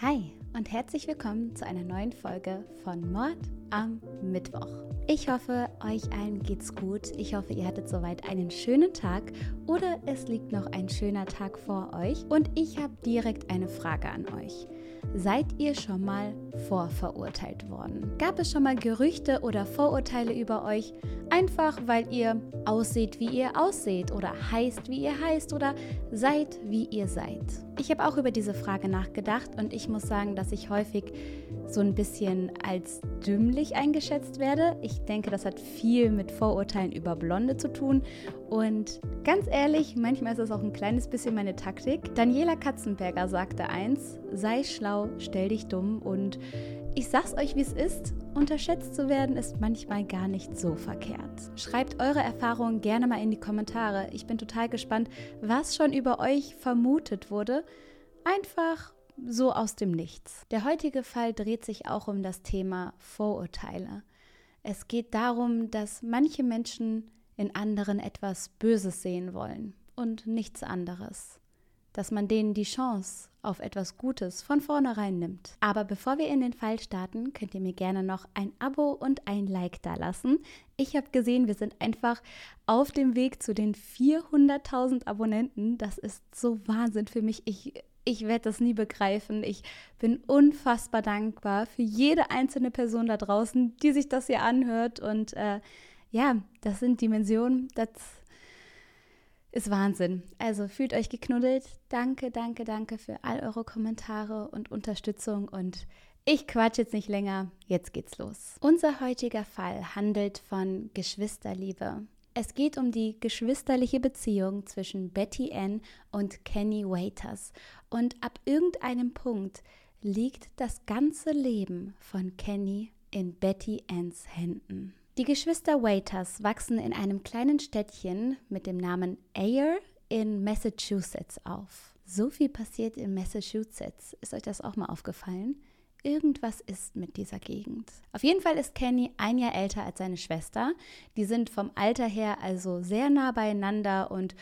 Hi und herzlich willkommen zu einer neuen Folge von Mord am Mittwoch. Ich hoffe, euch allen geht's gut. Ich hoffe, ihr hattet soweit einen schönen Tag oder es liegt noch ein schöner Tag vor euch. Und ich habe direkt eine Frage an euch. Seid ihr schon mal vorverurteilt worden? Gab es schon mal Gerüchte oder Vorurteile über euch? Einfach weil ihr ausseht, wie ihr ausseht oder heißt, wie ihr heißt oder seid, wie ihr seid. Ich habe auch über diese Frage nachgedacht und ich muss sagen, dass ich häufig so ein bisschen als dümmlich eingeschätzt werde. Ich denke, das hat viel mit Vorurteilen über Blonde zu tun. Und ganz ehrlich, manchmal ist es auch ein kleines bisschen meine Taktik. Daniela Katzenberger sagte eins, sei schlau, stell dich dumm. Und ich sag's euch, wie es ist. Unterschätzt zu werden ist manchmal gar nicht so verkehrt. Schreibt eure Erfahrungen gerne mal in die Kommentare. Ich bin total gespannt, was schon über euch vermutet wurde. Einfach so aus dem Nichts. Der heutige Fall dreht sich auch um das Thema Vorurteile. Es geht darum, dass manche Menschen in anderen etwas Böses sehen wollen und nichts anderes. Dass man denen die Chance auf etwas Gutes von vornherein nimmt. Aber bevor wir in den Fall starten, könnt ihr mir gerne noch ein Abo und ein Like da lassen. Ich habe gesehen, wir sind einfach auf dem Weg zu den 400.000 Abonnenten. Das ist so Wahnsinn für mich. Ich ich werde das nie begreifen. Ich bin unfassbar dankbar für jede einzelne Person da draußen, die sich das hier anhört. Und äh, ja, das sind Dimensionen, das ist Wahnsinn. Also fühlt euch geknuddelt. Danke, danke, danke für all eure Kommentare und Unterstützung. Und ich quatsch jetzt nicht länger. Jetzt geht's los. Unser heutiger Fall handelt von Geschwisterliebe. Es geht um die geschwisterliche Beziehung zwischen Betty Ann und Kenny Waiters. Und ab irgendeinem Punkt liegt das ganze Leben von Kenny in Betty Anns Händen. Die Geschwister Waiters wachsen in einem kleinen Städtchen mit dem Namen Ayer in Massachusetts auf. So viel passiert in Massachusetts. Ist euch das auch mal aufgefallen? Irgendwas ist mit dieser Gegend. Auf jeden Fall ist Kenny ein Jahr älter als seine Schwester. Die sind vom Alter her also sehr nah beieinander und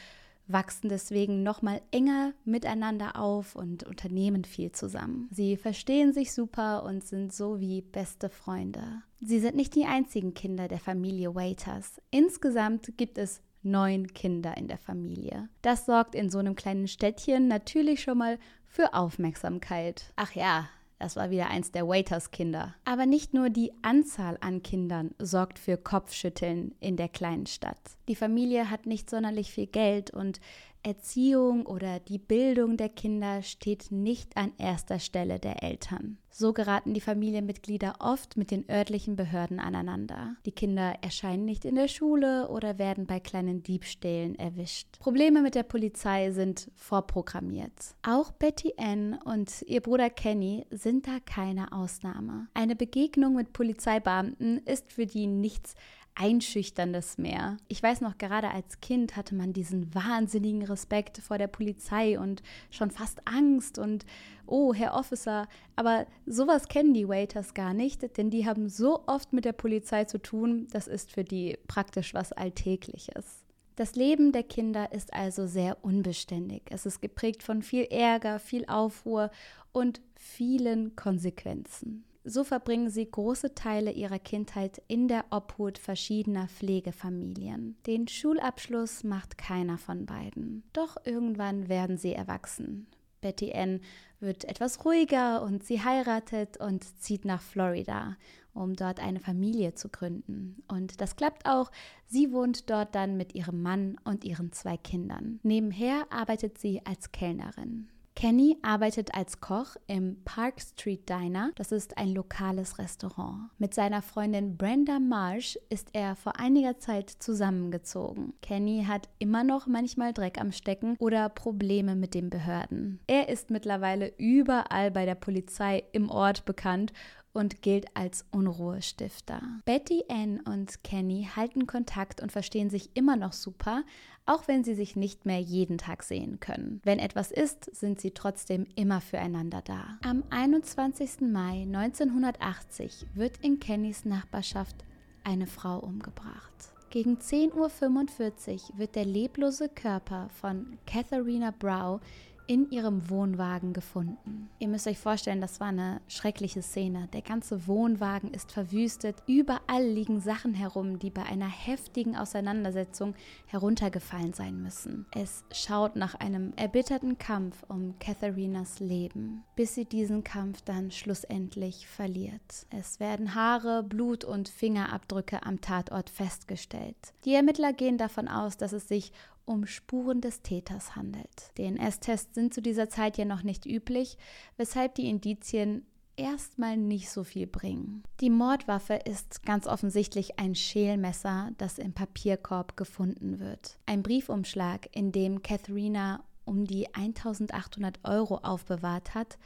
wachsen deswegen noch mal enger miteinander auf und unternehmen viel zusammen. Sie verstehen sich super und sind so wie beste Freunde. Sie sind nicht die einzigen Kinder der Familie Waiters. Insgesamt gibt es neun Kinder in der Familie. Das sorgt in so einem kleinen Städtchen natürlich schon mal für Aufmerksamkeit. Ach ja, das war wieder eins der Waiters-Kinder. Aber nicht nur die Anzahl an Kindern sorgt für Kopfschütteln in der kleinen Stadt. Die Familie hat nicht sonderlich viel Geld und Erziehung oder die Bildung der Kinder steht nicht an erster Stelle der Eltern. So geraten die Familienmitglieder oft mit den örtlichen Behörden aneinander. Die Kinder erscheinen nicht in der Schule oder werden bei kleinen Diebstählen erwischt. Probleme mit der Polizei sind vorprogrammiert. Auch Betty Ann und ihr Bruder Kenny sind da keine Ausnahme. Eine Begegnung mit Polizeibeamten ist für die nichts Einschüchterndes mehr. Ich weiß noch, gerade als Kind hatte man diesen wahnsinnigen Respekt vor der Polizei und schon fast Angst und oh, Herr Officer, aber sowas kennen die Waiters gar nicht, denn die haben so oft mit der Polizei zu tun, das ist für die praktisch was Alltägliches. Das Leben der Kinder ist also sehr unbeständig. Es ist geprägt von viel Ärger, viel Aufruhr und vielen Konsequenzen. So verbringen sie große Teile ihrer Kindheit in der Obhut verschiedener Pflegefamilien. Den Schulabschluss macht keiner von beiden. Doch irgendwann werden sie erwachsen. Betty Ann wird etwas ruhiger und sie heiratet und zieht nach Florida, um dort eine Familie zu gründen. Und das klappt auch. Sie wohnt dort dann mit ihrem Mann und ihren zwei Kindern. Nebenher arbeitet sie als Kellnerin. Kenny arbeitet als Koch im Park Street Diner. Das ist ein lokales Restaurant. Mit seiner Freundin Brenda Marsh ist er vor einiger Zeit zusammengezogen. Kenny hat immer noch manchmal Dreck am Stecken oder Probleme mit den Behörden. Er ist mittlerweile überall bei der Polizei im Ort bekannt und gilt als Unruhestifter. Betty Ann und Kenny halten Kontakt und verstehen sich immer noch super, auch wenn sie sich nicht mehr jeden Tag sehen können. Wenn etwas ist, sind sie trotzdem immer füreinander da. Am 21. Mai 1980 wird in Kennys Nachbarschaft eine Frau umgebracht. Gegen 10.45 Uhr wird der leblose Körper von Katharina Brow in ihrem Wohnwagen gefunden. Ihr müsst euch vorstellen, das war eine schreckliche Szene. Der ganze Wohnwagen ist verwüstet. Überall liegen Sachen herum, die bei einer heftigen Auseinandersetzung heruntergefallen sein müssen. Es schaut nach einem erbitterten Kampf um Katharinas Leben, bis sie diesen Kampf dann schlussendlich verliert. Es werden Haare, Blut und Fingerabdrücke am Tatort festgestellt. Die Ermittler gehen davon aus, dass es sich um Spuren des Täters handelt. DNS-Tests sind zu dieser Zeit ja noch nicht üblich, weshalb die Indizien erstmal nicht so viel bringen. Die Mordwaffe ist ganz offensichtlich ein Schälmesser, das im Papierkorb gefunden wird. Ein Briefumschlag, in dem Katharina um die 1800 Euro aufbewahrt hat,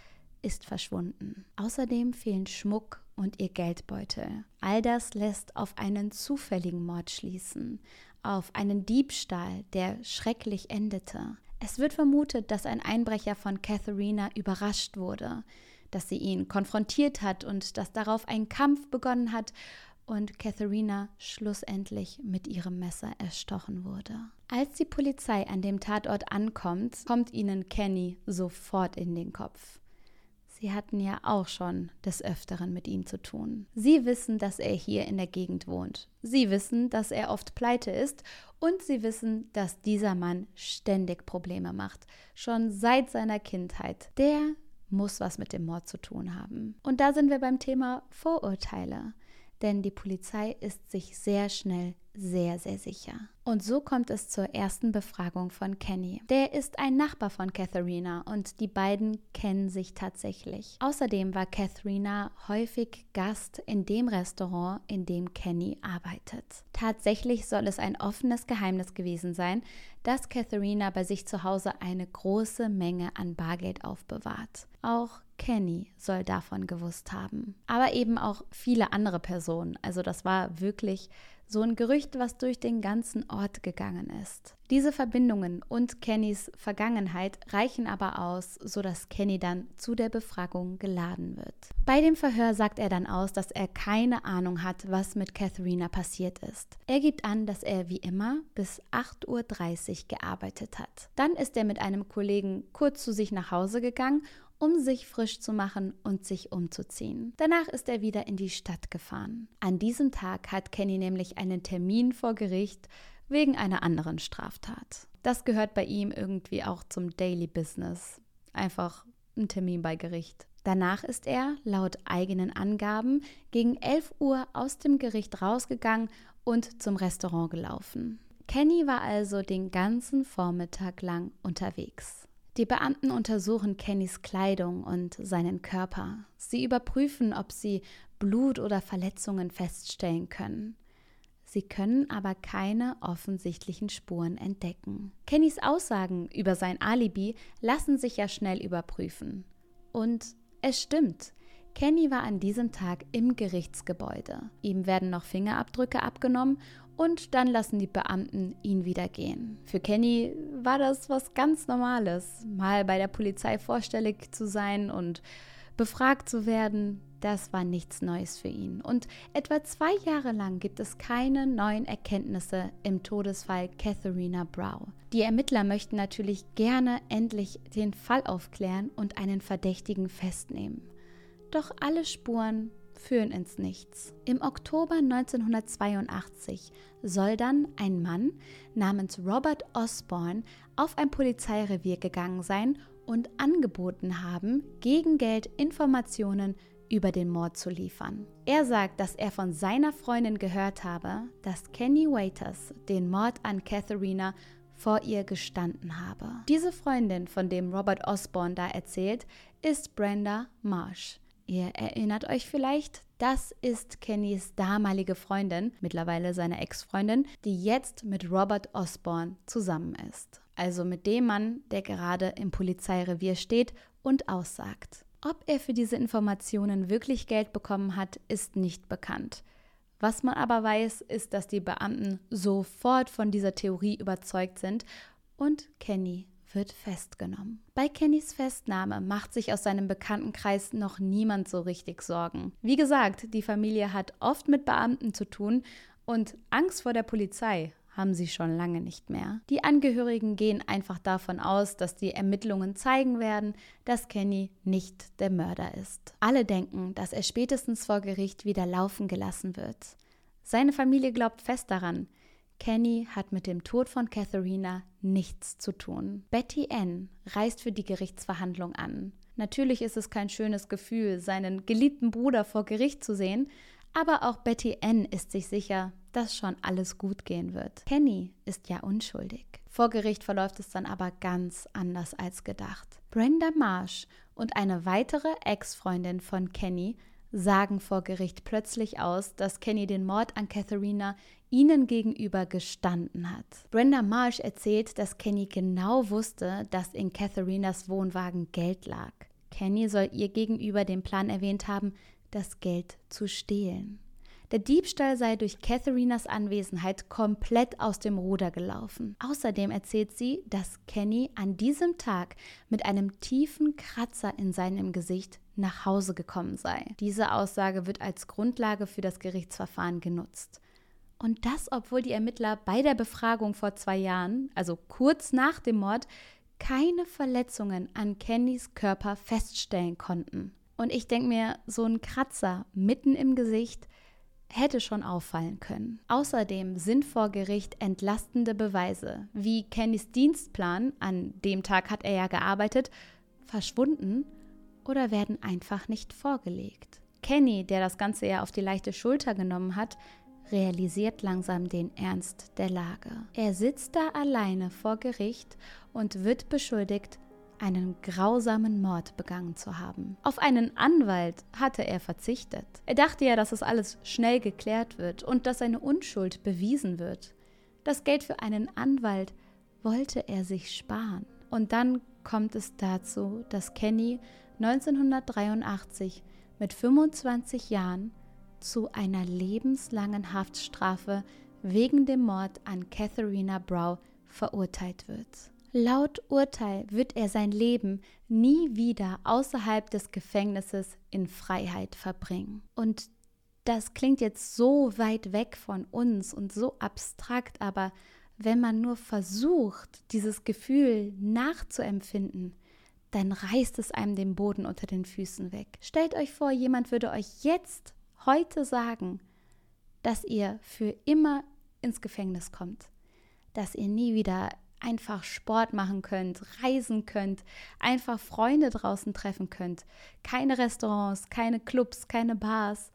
ist verschwunden. Außerdem fehlen Schmuck und ihr Geldbeutel. All das lässt auf einen zufälligen Mord schließen, auf einen Diebstahl, der schrecklich endete. Es wird vermutet, dass ein Einbrecher von Katharina überrascht wurde, dass sie ihn konfrontiert hat und dass darauf ein Kampf begonnen hat und Katharina schlussendlich mit ihrem Messer erstochen wurde. Als die Polizei an dem Tatort ankommt, kommt ihnen Kenny sofort in den Kopf. Sie hatten ja auch schon des Öfteren mit ihm zu tun. Sie wissen, dass er hier in der Gegend wohnt. Sie wissen, dass er oft pleite ist und sie wissen, dass dieser Mann ständig Probleme macht, schon seit seiner Kindheit. Der muss was mit dem Mord zu tun haben. Und da sind wir beim Thema Vorurteile denn die Polizei ist sich sehr schnell sehr, sehr sicher. Und so kommt es zur ersten Befragung von Kenny. Der ist ein Nachbar von Katharina und die beiden kennen sich tatsächlich. Außerdem war Katharina häufig Gast in dem Restaurant, in dem Kenny arbeitet. Tatsächlich soll es ein offenes Geheimnis gewesen sein, dass Katharina bei sich zu Hause eine große Menge an Bargeld aufbewahrt. Auch Kenny soll davon gewusst haben. Aber eben auch viele andere Personen. Also das war wirklich so ein Gerücht, was durch den ganzen Ort gegangen ist. Diese Verbindungen und Kennys Vergangenheit reichen aber aus, sodass Kenny dann zu der Befragung geladen wird. Bei dem Verhör sagt er dann aus, dass er keine Ahnung hat, was mit Katharina passiert ist. Er gibt an, dass er wie immer bis 8.30 Uhr gearbeitet hat. Dann ist er mit einem Kollegen kurz zu sich nach Hause gegangen um sich frisch zu machen und sich umzuziehen. Danach ist er wieder in die Stadt gefahren. An diesem Tag hat Kenny nämlich einen Termin vor Gericht wegen einer anderen Straftat. Das gehört bei ihm irgendwie auch zum Daily Business. Einfach ein Termin bei Gericht. Danach ist er, laut eigenen Angaben, gegen 11 Uhr aus dem Gericht rausgegangen und zum Restaurant gelaufen. Kenny war also den ganzen Vormittag lang unterwegs. Die Beamten untersuchen Kennys Kleidung und seinen Körper. Sie überprüfen, ob sie Blut oder Verletzungen feststellen können. Sie können aber keine offensichtlichen Spuren entdecken. Kennys Aussagen über sein Alibi lassen sich ja schnell überprüfen. Und es stimmt. Kenny war an diesem Tag im Gerichtsgebäude. Ihm werden noch Fingerabdrücke abgenommen und dann lassen die Beamten ihn wieder gehen. Für Kenny war das was ganz Normales, mal bei der Polizei vorstellig zu sein und befragt zu werden. Das war nichts Neues für ihn. Und etwa zwei Jahre lang gibt es keine neuen Erkenntnisse im Todesfall Katharina Brow. Die Ermittler möchten natürlich gerne endlich den Fall aufklären und einen Verdächtigen festnehmen. Doch alle Spuren führen ins Nichts. Im Oktober 1982 soll dann ein Mann namens Robert Osborne auf ein Polizeirevier gegangen sein und angeboten haben, gegen Geld Informationen über den Mord zu liefern. Er sagt, dass er von seiner Freundin gehört habe, dass Kenny Waiters den Mord an Katharina vor ihr gestanden habe. Diese Freundin, von dem Robert Osborne da erzählt, ist Brenda Marsh. Ihr erinnert euch vielleicht, das ist Kennys damalige Freundin, mittlerweile seine Ex-Freundin, die jetzt mit Robert Osborne zusammen ist. Also mit dem Mann, der gerade im Polizeirevier steht und aussagt. Ob er für diese Informationen wirklich Geld bekommen hat, ist nicht bekannt. Was man aber weiß, ist, dass die Beamten sofort von dieser Theorie überzeugt sind und Kenny wird festgenommen. Bei Kennys Festnahme macht sich aus seinem Bekanntenkreis noch niemand so richtig Sorgen. Wie gesagt, die Familie hat oft mit Beamten zu tun und Angst vor der Polizei haben sie schon lange nicht mehr. Die Angehörigen gehen einfach davon aus, dass die Ermittlungen zeigen werden, dass Kenny nicht der Mörder ist. Alle denken, dass er spätestens vor Gericht wieder laufen gelassen wird. Seine Familie glaubt fest daran, Kenny hat mit dem Tod von Katharina nichts zu tun. Betty Ann reist für die Gerichtsverhandlung an. Natürlich ist es kein schönes Gefühl, seinen geliebten Bruder vor Gericht zu sehen, aber auch Betty Ann ist sich sicher, dass schon alles gut gehen wird. Kenny ist ja unschuldig. Vor Gericht verläuft es dann aber ganz anders als gedacht. Brenda Marsh und eine weitere Ex-Freundin von Kenny sagen vor Gericht plötzlich aus, dass Kenny den Mord an Katharina ihnen gegenüber gestanden hat. Brenda Marsh erzählt, dass Kenny genau wusste, dass in Katharinas Wohnwagen Geld lag. Kenny soll ihr gegenüber den Plan erwähnt haben, das Geld zu stehlen. Der Diebstahl sei durch Katharinas Anwesenheit komplett aus dem Ruder gelaufen. Außerdem erzählt sie, dass Kenny an diesem Tag mit einem tiefen Kratzer in seinem Gesicht nach Hause gekommen sei. Diese Aussage wird als Grundlage für das Gerichtsverfahren genutzt. Und das, obwohl die Ermittler bei der Befragung vor zwei Jahren, also kurz nach dem Mord, keine Verletzungen an Kennys Körper feststellen konnten. Und ich denke mir, so ein Kratzer mitten im Gesicht hätte schon auffallen können. Außerdem sind vor Gericht entlastende Beweise, wie Kennys Dienstplan, an dem Tag hat er ja gearbeitet, verschwunden oder werden einfach nicht vorgelegt. Kenny, der das Ganze ja auf die leichte Schulter genommen hat, realisiert langsam den Ernst der Lage. Er sitzt da alleine vor Gericht und wird beschuldigt, einen grausamen Mord begangen zu haben. Auf einen Anwalt hatte er verzichtet. Er dachte ja, dass es alles schnell geklärt wird und dass seine Unschuld bewiesen wird. Das Geld für einen Anwalt wollte er sich sparen. Und dann kommt es dazu, dass Kenny 1983 mit 25 Jahren zu einer lebenslangen Haftstrafe wegen dem Mord an Katharina Brow verurteilt wird. Laut Urteil wird er sein Leben nie wieder außerhalb des Gefängnisses in Freiheit verbringen. Und das klingt jetzt so weit weg von uns und so abstrakt, aber wenn man nur versucht, dieses Gefühl nachzuempfinden, dann reißt es einem den Boden unter den Füßen weg. Stellt euch vor, jemand würde euch jetzt, heute sagen, dass ihr für immer ins Gefängnis kommt, dass ihr nie wieder einfach Sport machen könnt, reisen könnt, einfach Freunde draußen treffen könnt. Keine Restaurants, keine Clubs, keine Bars.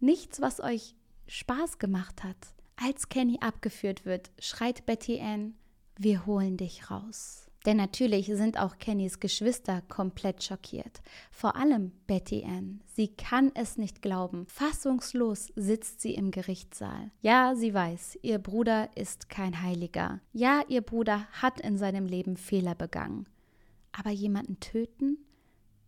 Nichts, was euch Spaß gemacht hat. Als Kenny abgeführt wird, schreit Betty Ann, wir holen dich raus. Denn natürlich sind auch Kennys Geschwister komplett schockiert. Vor allem Betty Ann. Sie kann es nicht glauben. Fassungslos sitzt sie im Gerichtssaal. Ja, sie weiß, ihr Bruder ist kein Heiliger. Ja, ihr Bruder hat in seinem Leben Fehler begangen. Aber jemanden töten?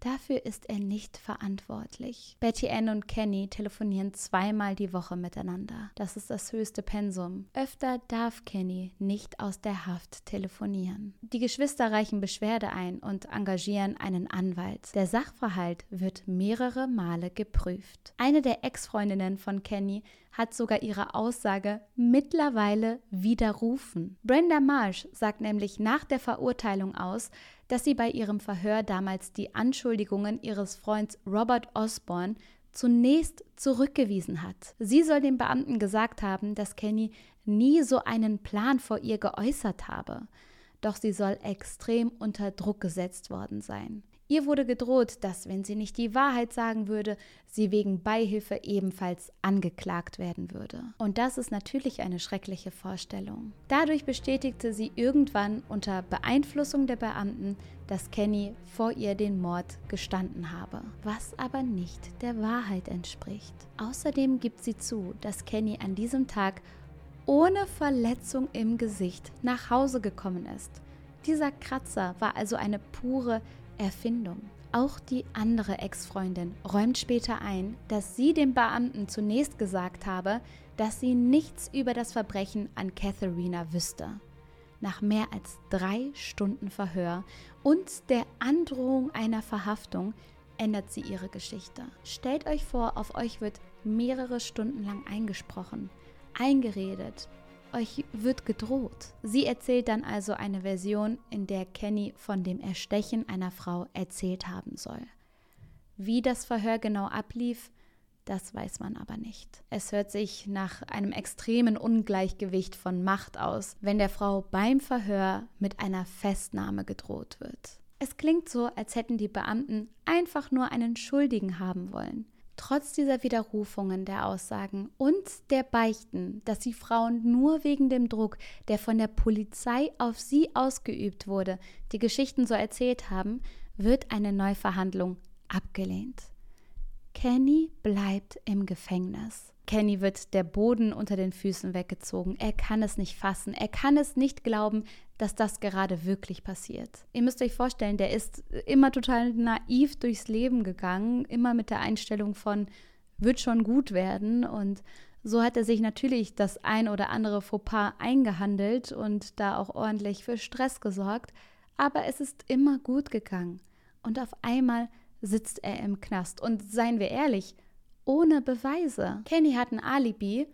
Dafür ist er nicht verantwortlich. Betty Ann und Kenny telefonieren zweimal die Woche miteinander. Das ist das höchste Pensum. Öfter darf Kenny nicht aus der Haft telefonieren. Die Geschwister reichen Beschwerde ein und engagieren einen Anwalt. Der Sachverhalt wird mehrere Male geprüft. Eine der Ex-Freundinnen von Kenny hat sogar ihre Aussage mittlerweile widerrufen. Brenda Marsh sagt nämlich nach der Verurteilung aus, dass sie bei ihrem Verhör damals die Anschuldigungen ihres Freunds Robert Osborne zunächst zurückgewiesen hat. Sie soll dem Beamten gesagt haben, dass Kenny nie so einen Plan vor ihr geäußert habe. Doch sie soll extrem unter Druck gesetzt worden sein. Ihr wurde gedroht, dass, wenn sie nicht die Wahrheit sagen würde, sie wegen Beihilfe ebenfalls angeklagt werden würde. Und das ist natürlich eine schreckliche Vorstellung. Dadurch bestätigte sie irgendwann unter Beeinflussung der Beamten, dass Kenny vor ihr den Mord gestanden habe, was aber nicht der Wahrheit entspricht. Außerdem gibt sie zu, dass Kenny an diesem Tag ohne Verletzung im Gesicht nach Hause gekommen ist. Dieser Kratzer war also eine pure Erfindung. Auch die andere Ex-Freundin räumt später ein, dass sie dem Beamten zunächst gesagt habe, dass sie nichts über das Verbrechen an Katharina wüsste. Nach mehr als drei Stunden Verhör und der Androhung einer Verhaftung ändert sie ihre Geschichte. Stellt euch vor, auf euch wird mehrere Stunden lang eingesprochen, eingeredet, euch wird gedroht. Sie erzählt dann also eine Version, in der Kenny von dem Erstechen einer Frau erzählt haben soll. Wie das Verhör genau ablief, das weiß man aber nicht. Es hört sich nach einem extremen Ungleichgewicht von Macht aus, wenn der Frau beim Verhör mit einer Festnahme gedroht wird. Es klingt so, als hätten die Beamten einfach nur einen Schuldigen haben wollen. Trotz dieser Widerrufungen der Aussagen und der Beichten, dass die Frauen nur wegen dem Druck, der von der Polizei auf sie ausgeübt wurde, die Geschichten so erzählt haben, wird eine Neuverhandlung abgelehnt. Kenny bleibt im Gefängnis. Kenny wird der Boden unter den Füßen weggezogen. Er kann es nicht fassen. Er kann es nicht glauben, dass das gerade wirklich passiert. Ihr müsst euch vorstellen, der ist immer total naiv durchs Leben gegangen, immer mit der Einstellung von wird schon gut werden und so hat er sich natürlich das ein oder andere Fauxpas eingehandelt und da auch ordentlich für Stress gesorgt, aber es ist immer gut gegangen. Und auf einmal sitzt er im Knast. Und seien wir ehrlich, ohne Beweise. Kenny hat ein Alibi.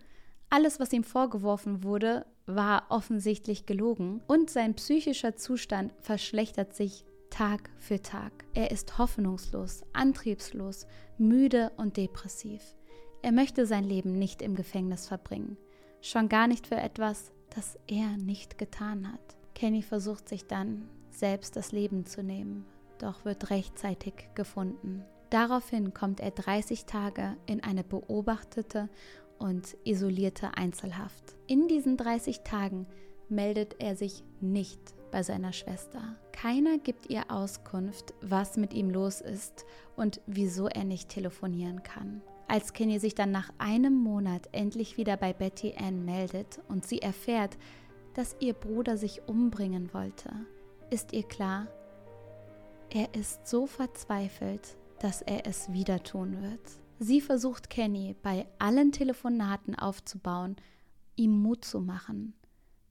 Alles, was ihm vorgeworfen wurde, war offensichtlich gelogen. Und sein psychischer Zustand verschlechtert sich Tag für Tag. Er ist hoffnungslos, antriebslos, müde und depressiv. Er möchte sein Leben nicht im Gefängnis verbringen. Schon gar nicht für etwas, das er nicht getan hat. Kenny versucht sich dann, selbst das Leben zu nehmen doch wird rechtzeitig gefunden. Daraufhin kommt er 30 Tage in eine beobachtete und isolierte Einzelhaft. In diesen 30 Tagen meldet er sich nicht bei seiner Schwester. Keiner gibt ihr Auskunft, was mit ihm los ist und wieso er nicht telefonieren kann. Als Kenny sich dann nach einem Monat endlich wieder bei Betty Ann meldet und sie erfährt, dass ihr Bruder sich umbringen wollte, ist ihr klar, er ist so verzweifelt, dass er es wieder tun wird. Sie versucht Kenny bei allen Telefonaten aufzubauen, ihm Mut zu machen.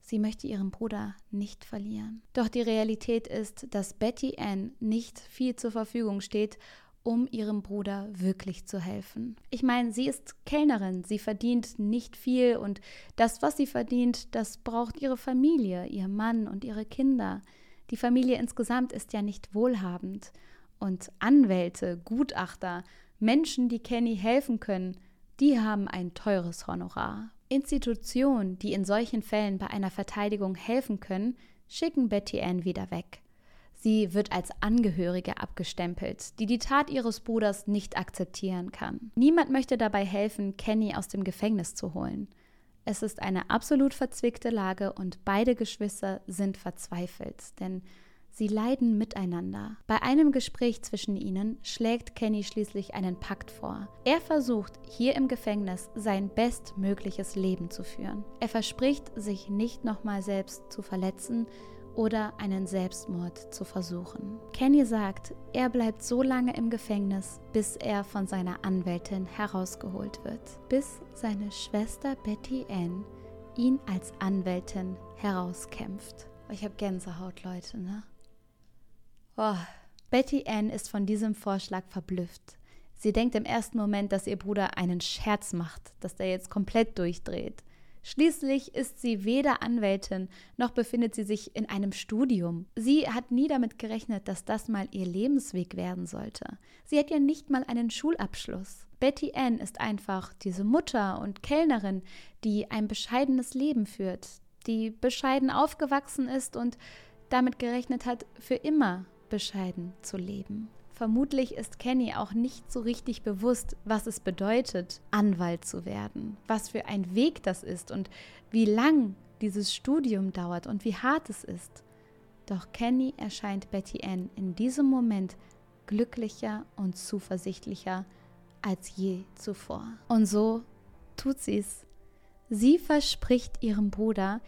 Sie möchte ihren Bruder nicht verlieren. Doch die Realität ist, dass Betty Ann nicht viel zur Verfügung steht, um ihrem Bruder wirklich zu helfen. Ich meine, sie ist Kellnerin, sie verdient nicht viel und das, was sie verdient, das braucht ihre Familie, ihr Mann und ihre Kinder. Die Familie insgesamt ist ja nicht wohlhabend. Und Anwälte, Gutachter, Menschen, die Kenny helfen können, die haben ein teures Honorar. Institutionen, die in solchen Fällen bei einer Verteidigung helfen können, schicken Betty Ann wieder weg. Sie wird als Angehörige abgestempelt, die die Tat ihres Bruders nicht akzeptieren kann. Niemand möchte dabei helfen, Kenny aus dem Gefängnis zu holen. Es ist eine absolut verzwickte Lage und beide Geschwister sind verzweifelt, denn sie leiden miteinander. Bei einem Gespräch zwischen ihnen schlägt Kenny schließlich einen Pakt vor. Er versucht, hier im Gefängnis sein bestmögliches Leben zu führen. Er verspricht, sich nicht nochmal selbst zu verletzen oder einen Selbstmord zu versuchen. Kenny sagt, er bleibt so lange im Gefängnis, bis er von seiner Anwältin herausgeholt wird, bis seine Schwester Betty Ann ihn als Anwältin herauskämpft. Ich habe Gänsehaut, Leute, ne? Oh. Betty Ann ist von diesem Vorschlag verblüfft. Sie denkt im ersten Moment, dass ihr Bruder einen Scherz macht, dass der jetzt komplett durchdreht. Schließlich ist sie weder Anwältin noch befindet sie sich in einem Studium. Sie hat nie damit gerechnet, dass das mal ihr Lebensweg werden sollte. Sie hat ja nicht mal einen Schulabschluss. Betty Ann ist einfach diese Mutter und Kellnerin, die ein bescheidenes Leben führt, die bescheiden aufgewachsen ist und damit gerechnet hat, für immer bescheiden zu leben. Vermutlich ist Kenny auch nicht so richtig bewusst, was es bedeutet, Anwalt zu werden, was für ein Weg das ist und wie lang dieses Studium dauert und wie hart es ist. Doch Kenny erscheint Betty Ann in diesem Moment glücklicher und zuversichtlicher als je zuvor. Und so tut sie es. Sie verspricht ihrem Bruder,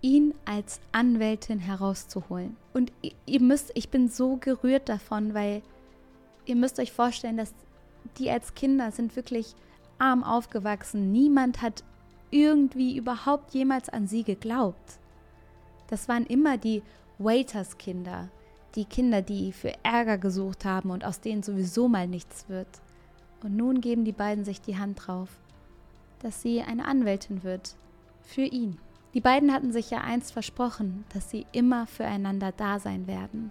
ihn als Anwältin herauszuholen. Und ihr müsst, ich bin so gerührt davon, weil ihr müsst euch vorstellen, dass die als Kinder sind wirklich arm aufgewachsen. Niemand hat irgendwie überhaupt jemals an sie geglaubt. Das waren immer die Waiters-Kinder, die Kinder, die für Ärger gesucht haben und aus denen sowieso mal nichts wird. Und nun geben die beiden sich die Hand drauf, dass sie eine Anwältin wird. Für ihn. Die beiden hatten sich ja einst versprochen, dass sie immer füreinander da sein werden.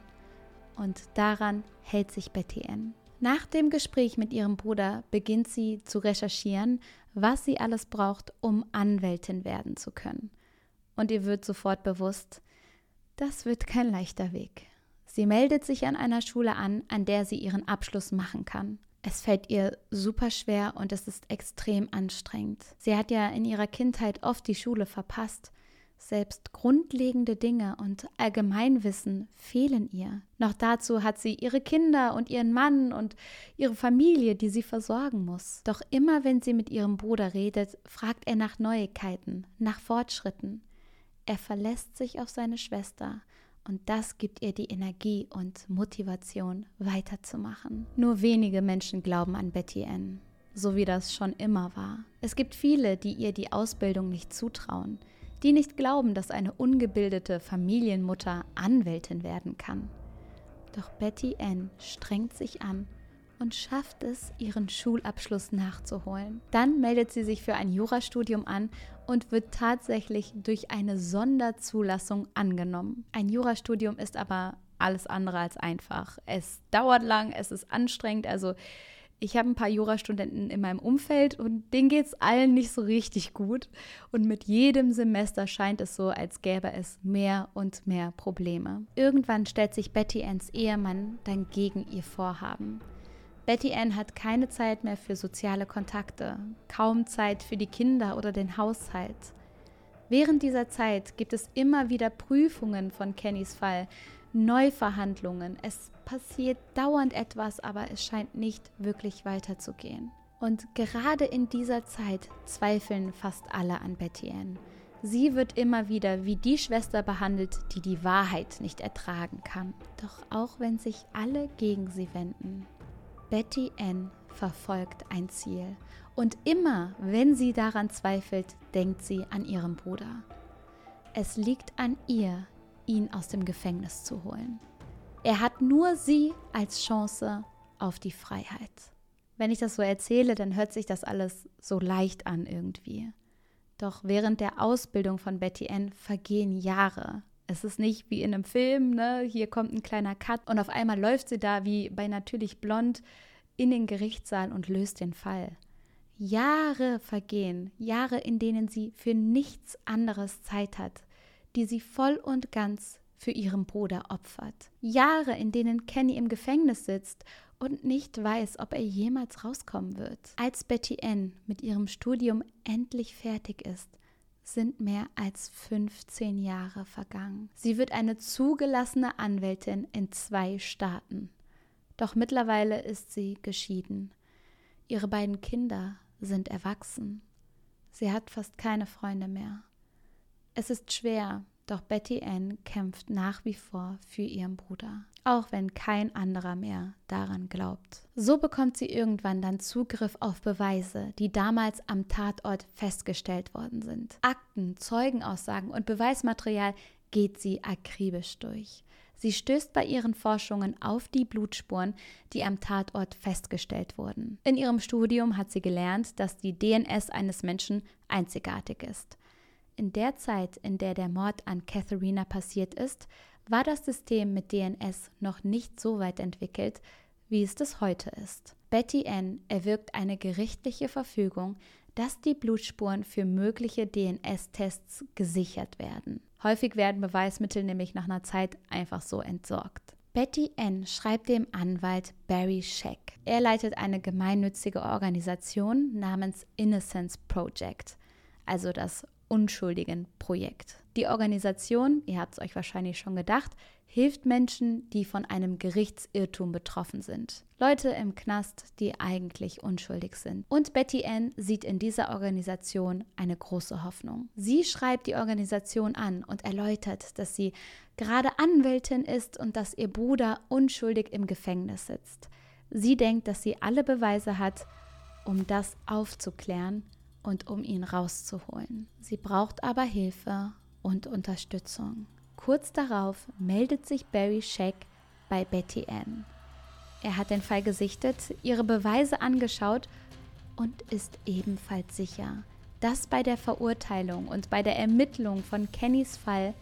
Und daran hält sich Betty Ann. Nach dem Gespräch mit ihrem Bruder beginnt sie zu recherchieren, was sie alles braucht, um Anwältin werden zu können. Und ihr wird sofort bewusst, das wird kein leichter Weg. Sie meldet sich an einer Schule an, an der sie ihren Abschluss machen kann. Es fällt ihr super schwer und es ist extrem anstrengend. Sie hat ja in ihrer Kindheit oft die Schule verpasst. Selbst grundlegende Dinge und Allgemeinwissen fehlen ihr. Noch dazu hat sie ihre Kinder und ihren Mann und ihre Familie, die sie versorgen muss. Doch immer wenn sie mit ihrem Bruder redet, fragt er nach Neuigkeiten, nach Fortschritten. Er verlässt sich auf seine Schwester und das gibt ihr die Energie und Motivation, weiterzumachen. Nur wenige Menschen glauben an Betty Ann, so wie das schon immer war. Es gibt viele, die ihr die Ausbildung nicht zutrauen, die nicht glauben, dass eine ungebildete Familienmutter Anwältin werden kann. Doch Betty Ann strengt sich an und schafft es, ihren Schulabschluss nachzuholen. Dann meldet sie sich für ein Jurastudium an und wird tatsächlich durch eine Sonderzulassung angenommen. Ein Jurastudium ist aber alles andere als einfach. Es dauert lang, es ist anstrengend, also ich habe ein paar Jurastudenten in meinem Umfeld und denen geht es allen nicht so richtig gut. Und mit jedem Semester scheint es so, als gäbe es mehr und mehr Probleme. Irgendwann stellt sich Betty Anns Ehemann dann gegen ihr Vorhaben. Betty Ann hat keine Zeit mehr für soziale Kontakte, kaum Zeit für die Kinder oder den Haushalt. Während dieser Zeit gibt es immer wieder Prüfungen von Kennys Fall, Neuverhandlungen. Es passiert dauernd etwas, aber es scheint nicht wirklich weiterzugehen. Und gerade in dieser Zeit zweifeln fast alle an Betty Ann. Sie wird immer wieder wie die Schwester behandelt, die die Wahrheit nicht ertragen kann. Doch auch wenn sich alle gegen sie wenden, Betty Ann verfolgt ein Ziel. Und immer, wenn sie daran zweifelt, denkt sie an ihren Bruder. Es liegt an ihr, ihn aus dem Gefängnis zu holen. Er hat nur sie als Chance auf die Freiheit. Wenn ich das so erzähle, dann hört sich das alles so leicht an irgendwie. Doch während der Ausbildung von Betty Ann vergehen Jahre. Es ist nicht wie in einem Film, ne? Hier kommt ein kleiner Cut und auf einmal läuft sie da wie bei Natürlich Blond in den Gerichtssaal und löst den Fall. Jahre vergehen, Jahre, in denen sie für nichts anderes Zeit hat, die sie voll und ganz für ihren Bruder opfert. Jahre, in denen Kenny im Gefängnis sitzt und nicht weiß, ob er jemals rauskommen wird. Als Betty Ann mit ihrem Studium endlich fertig ist, sind mehr als 15 Jahre vergangen. Sie wird eine zugelassene Anwältin in zwei Staaten. Doch mittlerweile ist sie geschieden. Ihre beiden Kinder sind erwachsen. Sie hat fast keine Freunde mehr. Es ist schwer, doch Betty Ann kämpft nach wie vor für ihren Bruder, auch wenn kein anderer mehr daran glaubt. So bekommt sie irgendwann dann Zugriff auf Beweise, die damals am Tatort festgestellt worden sind. Akten, Zeugenaussagen und Beweismaterial geht sie akribisch durch. Sie stößt bei ihren Forschungen auf die Blutspuren, die am Tatort festgestellt wurden. In ihrem Studium hat sie gelernt, dass die DNS eines Menschen einzigartig ist. In der Zeit, in der der Mord an Katharina passiert ist, war das System mit DNS noch nicht so weit entwickelt, wie es das heute ist. Betty Ann erwirkt eine gerichtliche Verfügung, dass die Blutspuren für mögliche DNS-Tests gesichert werden. Häufig werden Beweismittel nämlich nach einer Zeit einfach so entsorgt. Betty Ann schreibt dem Anwalt Barry Scheck. Er leitet eine gemeinnützige Organisation namens Innocence Project, also das Unschuldigen-Projekt. Die Organisation, ihr habt es euch wahrscheinlich schon gedacht, hilft Menschen, die von einem Gerichtsirrtum betroffen sind. Leute im Knast, die eigentlich unschuldig sind. Und Betty Ann sieht in dieser Organisation eine große Hoffnung. Sie schreibt die Organisation an und erläutert, dass sie gerade Anwältin ist und dass ihr Bruder unschuldig im Gefängnis sitzt. Sie denkt, dass sie alle Beweise hat, um das aufzuklären und um ihn rauszuholen. Sie braucht aber Hilfe und Unterstützung. Kurz darauf meldet sich Barry Scheck bei Betty Ann. Er hat den Fall gesichtet, ihre Beweise angeschaut und ist ebenfalls sicher, dass bei der Verurteilung und bei der Ermittlung von Kennys Fall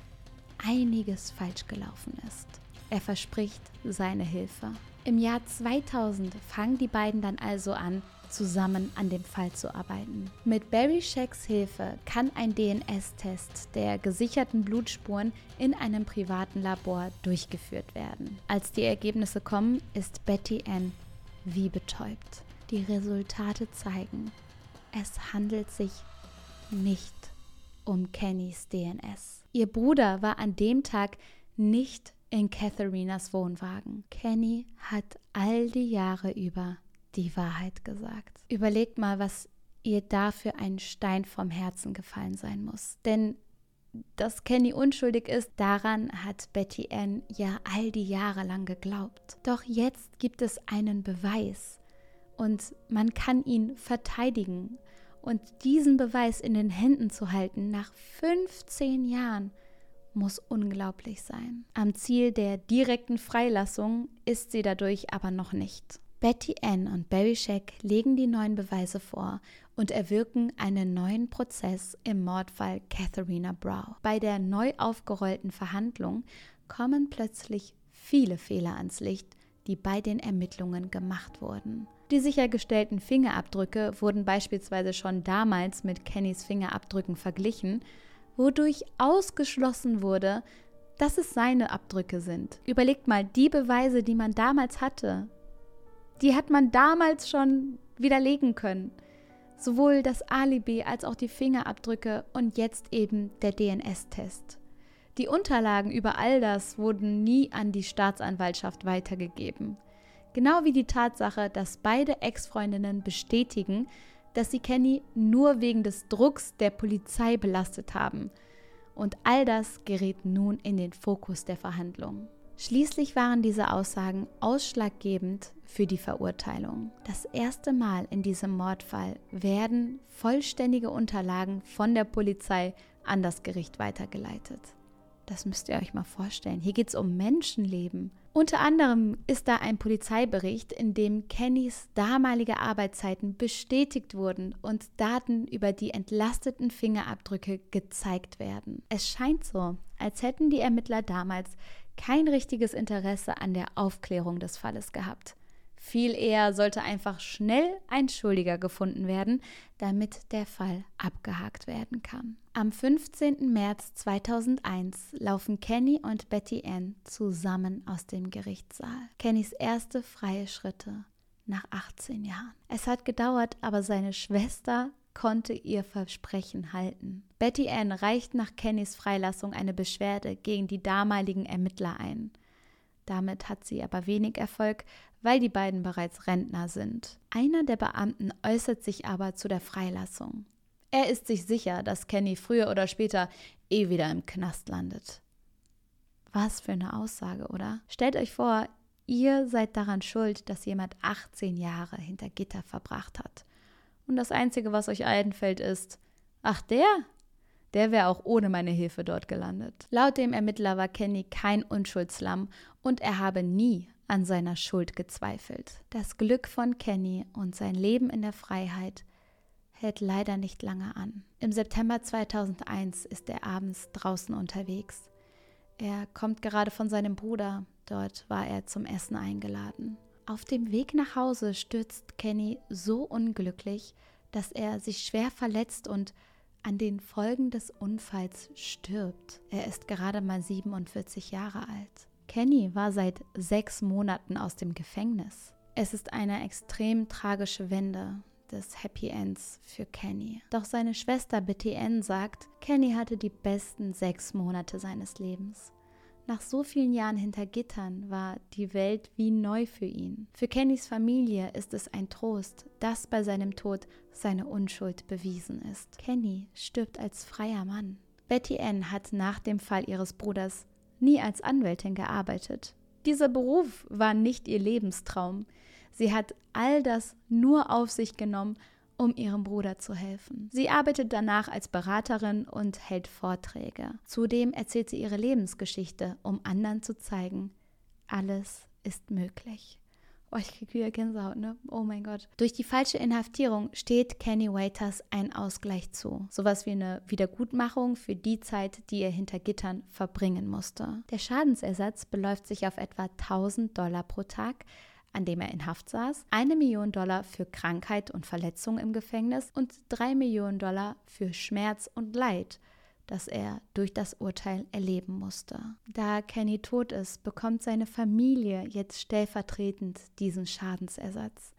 einiges falsch gelaufen ist. Er verspricht seine Hilfe. Im Jahr 2000 fangen die beiden dann also an, zusammen an dem Fall zu arbeiten. Mit Barry Shacks Hilfe kann ein DNS-Test der gesicherten Blutspuren in einem privaten Labor durchgeführt werden. Als die Ergebnisse kommen, ist Betty Ann wie betäubt. Die Resultate zeigen, es handelt sich nicht um Kennys DNS. Ihr Bruder war an dem Tag nicht in Katharinas Wohnwagen. Kenny hat all die Jahre über die Wahrheit gesagt. Überlegt mal, was ihr dafür ein Stein vom Herzen gefallen sein muss. Denn dass Kenny unschuldig ist, daran hat Betty Ann ja all die Jahre lang geglaubt. Doch jetzt gibt es einen Beweis und man kann ihn verteidigen. Und diesen Beweis in den Händen zu halten nach 15 Jahren muss unglaublich sein. Am Ziel der direkten Freilassung ist sie dadurch aber noch nicht. Betty Ann und Barry Shack legen die neuen Beweise vor und erwirken einen neuen Prozess im Mordfall Katharina Brow. Bei der neu aufgerollten Verhandlung kommen plötzlich viele Fehler ans Licht, die bei den Ermittlungen gemacht wurden. Die sichergestellten Fingerabdrücke wurden beispielsweise schon damals mit Kennys Fingerabdrücken verglichen, wodurch ausgeschlossen wurde, dass es seine Abdrücke sind. Überlegt mal, die Beweise, die man damals hatte, die hat man damals schon widerlegen können. Sowohl das Alibi als auch die Fingerabdrücke und jetzt eben der DNS-Test. Die Unterlagen über all das wurden nie an die Staatsanwaltschaft weitergegeben. Genau wie die Tatsache, dass beide Ex-Freundinnen bestätigen, dass sie Kenny nur wegen des Drucks der Polizei belastet haben. Und all das gerät nun in den Fokus der Verhandlungen. Schließlich waren diese Aussagen ausschlaggebend für die Verurteilung. Das erste Mal in diesem Mordfall werden vollständige Unterlagen von der Polizei an das Gericht weitergeleitet. Das müsst ihr euch mal vorstellen. Hier geht es um Menschenleben. Unter anderem ist da ein Polizeibericht, in dem Kennys damalige Arbeitszeiten bestätigt wurden und Daten über die entlasteten Fingerabdrücke gezeigt werden. Es scheint so, als hätten die Ermittler damals kein richtiges Interesse an der Aufklärung des Falles gehabt. Viel eher sollte einfach schnell ein Schuldiger gefunden werden, damit der Fall abgehakt werden kann. Am 15. März 2001 laufen Kenny und Betty Ann zusammen aus dem Gerichtssaal. Kennys erste freie Schritte nach 18 Jahren. Es hat gedauert, aber seine Schwester konnte ihr Versprechen halten. Betty Ann reicht nach Kennys Freilassung eine Beschwerde gegen die damaligen Ermittler ein. Damit hat sie aber wenig Erfolg, weil die beiden bereits Rentner sind. Einer der Beamten äußert sich aber zu der Freilassung. Er ist sich sicher, dass Kenny früher oder später eh wieder im Knast landet. Was für eine Aussage, oder? Stellt euch vor, ihr seid daran schuld, dass jemand 18 Jahre hinter Gitter verbracht hat. Und das Einzige, was euch einfällt, ist, ach der, der wäre auch ohne meine Hilfe dort gelandet. Laut dem Ermittler war Kenny kein Unschuldslamm und er habe nie an seiner Schuld gezweifelt. Das Glück von Kenny und sein Leben in der Freiheit hält leider nicht lange an. Im September 2001 ist er abends draußen unterwegs. Er kommt gerade von seinem Bruder, dort war er zum Essen eingeladen. Auf dem Weg nach Hause stürzt Kenny so unglücklich, dass er sich schwer verletzt und an den Folgen des Unfalls stirbt. Er ist gerade mal 47 Jahre alt. Kenny war seit sechs Monaten aus dem Gefängnis. Es ist eine extrem tragische Wende des Happy Ends für Kenny. Doch seine Schwester Betty Ann sagt, Kenny hatte die besten sechs Monate seines Lebens. Nach so vielen Jahren hinter Gittern war die Welt wie neu für ihn. Für Kennys Familie ist es ein Trost, dass bei seinem Tod seine Unschuld bewiesen ist. Kenny stirbt als freier Mann. Betty Ann hat nach dem Fall ihres Bruders nie als Anwältin gearbeitet. Dieser Beruf war nicht ihr Lebenstraum. Sie hat all das nur auf sich genommen, um ihrem Bruder zu helfen. Sie arbeitet danach als Beraterin und hält Vorträge. Zudem erzählt sie ihre Lebensgeschichte, um anderen zu zeigen, alles ist möglich. Oh, ich kriege wieder Gänsehaut, ne? Oh mein Gott. Durch die falsche Inhaftierung steht Kenny Waiters ein Ausgleich zu. Sowas wie eine Wiedergutmachung für die Zeit, die er hinter Gittern verbringen musste. Der Schadensersatz beläuft sich auf etwa 1000 Dollar pro Tag, an dem er in Haft saß, eine Million Dollar für Krankheit und Verletzung im Gefängnis und drei Millionen Dollar für Schmerz und Leid das er durch das Urteil erleben musste. Da Kenny tot ist, bekommt seine Familie jetzt stellvertretend diesen Schadensersatz.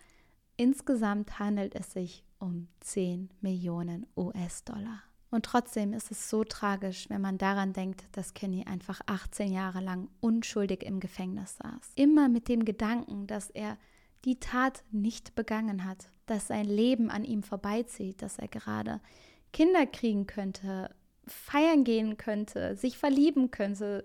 Insgesamt handelt es sich um 10 Millionen US-Dollar. Und trotzdem ist es so tragisch, wenn man daran denkt, dass Kenny einfach 18 Jahre lang unschuldig im Gefängnis saß. Immer mit dem Gedanken, dass er die Tat nicht begangen hat, dass sein Leben an ihm vorbeizieht, dass er gerade Kinder kriegen könnte, feiern gehen könnte, sich verlieben könnte,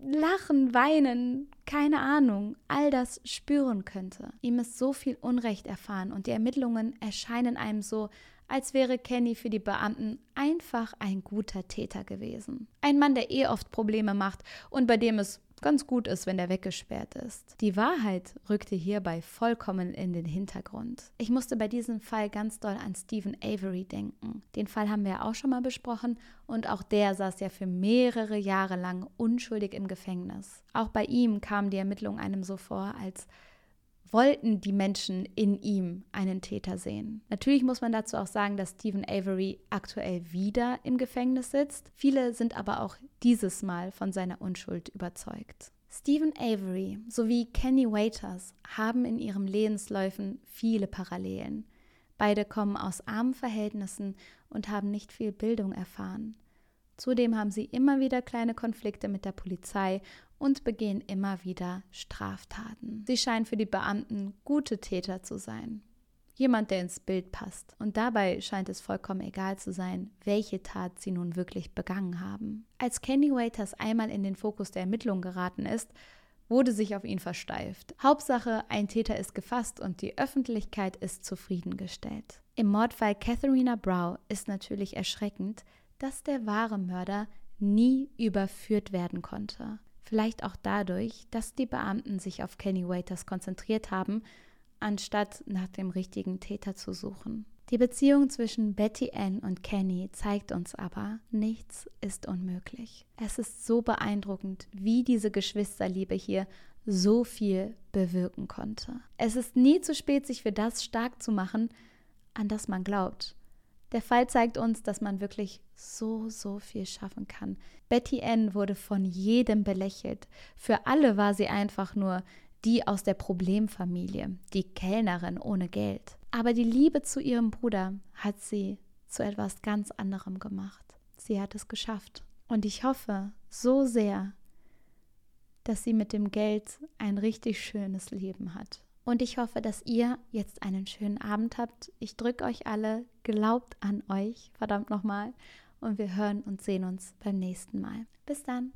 lachen, weinen, keine Ahnung, all das spüren könnte. Ihm ist so viel Unrecht erfahren und die Ermittlungen erscheinen einem so, als wäre Kenny für die Beamten einfach ein guter Täter gewesen. Ein Mann, der eh oft Probleme macht und bei dem es ganz gut ist, wenn der weggesperrt ist. Die Wahrheit rückte hierbei vollkommen in den Hintergrund. Ich musste bei diesem Fall ganz doll an Stephen Avery denken. Den Fall haben wir ja auch schon mal besprochen und auch der saß ja für mehrere Jahre lang unschuldig im Gefängnis. Auch bei ihm kamen die Ermittlungen einem so vor, als wollten die Menschen in ihm einen Täter sehen. Natürlich muss man dazu auch sagen, dass Stephen Avery aktuell wieder im Gefängnis sitzt. Viele sind aber auch dieses Mal von seiner Unschuld überzeugt. Stephen Avery sowie Kenny Waiters haben in ihren Lebensläufen viele Parallelen. Beide kommen aus armen Verhältnissen und haben nicht viel Bildung erfahren. Zudem haben sie immer wieder kleine Konflikte mit der Polizei und begehen immer wieder Straftaten. Sie scheinen für die Beamten gute Täter zu sein. Jemand, der ins Bild passt. Und dabei scheint es vollkommen egal zu sein, welche Tat sie nun wirklich begangen haben. Als Kenny Waiters einmal in den Fokus der Ermittlung geraten ist, wurde sich auf ihn versteift. Hauptsache, ein Täter ist gefasst und die Öffentlichkeit ist zufriedengestellt. Im Mordfall Katharina Brow ist natürlich erschreckend, dass der wahre Mörder nie überführt werden konnte. Vielleicht auch dadurch, dass die Beamten sich auf Kenny Waiters konzentriert haben, anstatt nach dem richtigen Täter zu suchen. Die Beziehung zwischen Betty Ann und Kenny zeigt uns aber, nichts ist unmöglich. Es ist so beeindruckend, wie diese Geschwisterliebe hier so viel bewirken konnte. Es ist nie zu spät, sich für das stark zu machen, an das man glaubt. Der Fall zeigt uns, dass man wirklich so, so viel schaffen kann. Betty Ann wurde von jedem belächelt. Für alle war sie einfach nur die aus der Problemfamilie, die Kellnerin ohne Geld. Aber die Liebe zu ihrem Bruder hat sie zu etwas ganz anderem gemacht. Sie hat es geschafft. Und ich hoffe so sehr, dass sie mit dem Geld ein richtig schönes Leben hat. Und ich hoffe, dass ihr jetzt einen schönen Abend habt. Ich drücke euch alle, glaubt an euch, verdammt nochmal. Und wir hören und sehen uns beim nächsten Mal. Bis dann.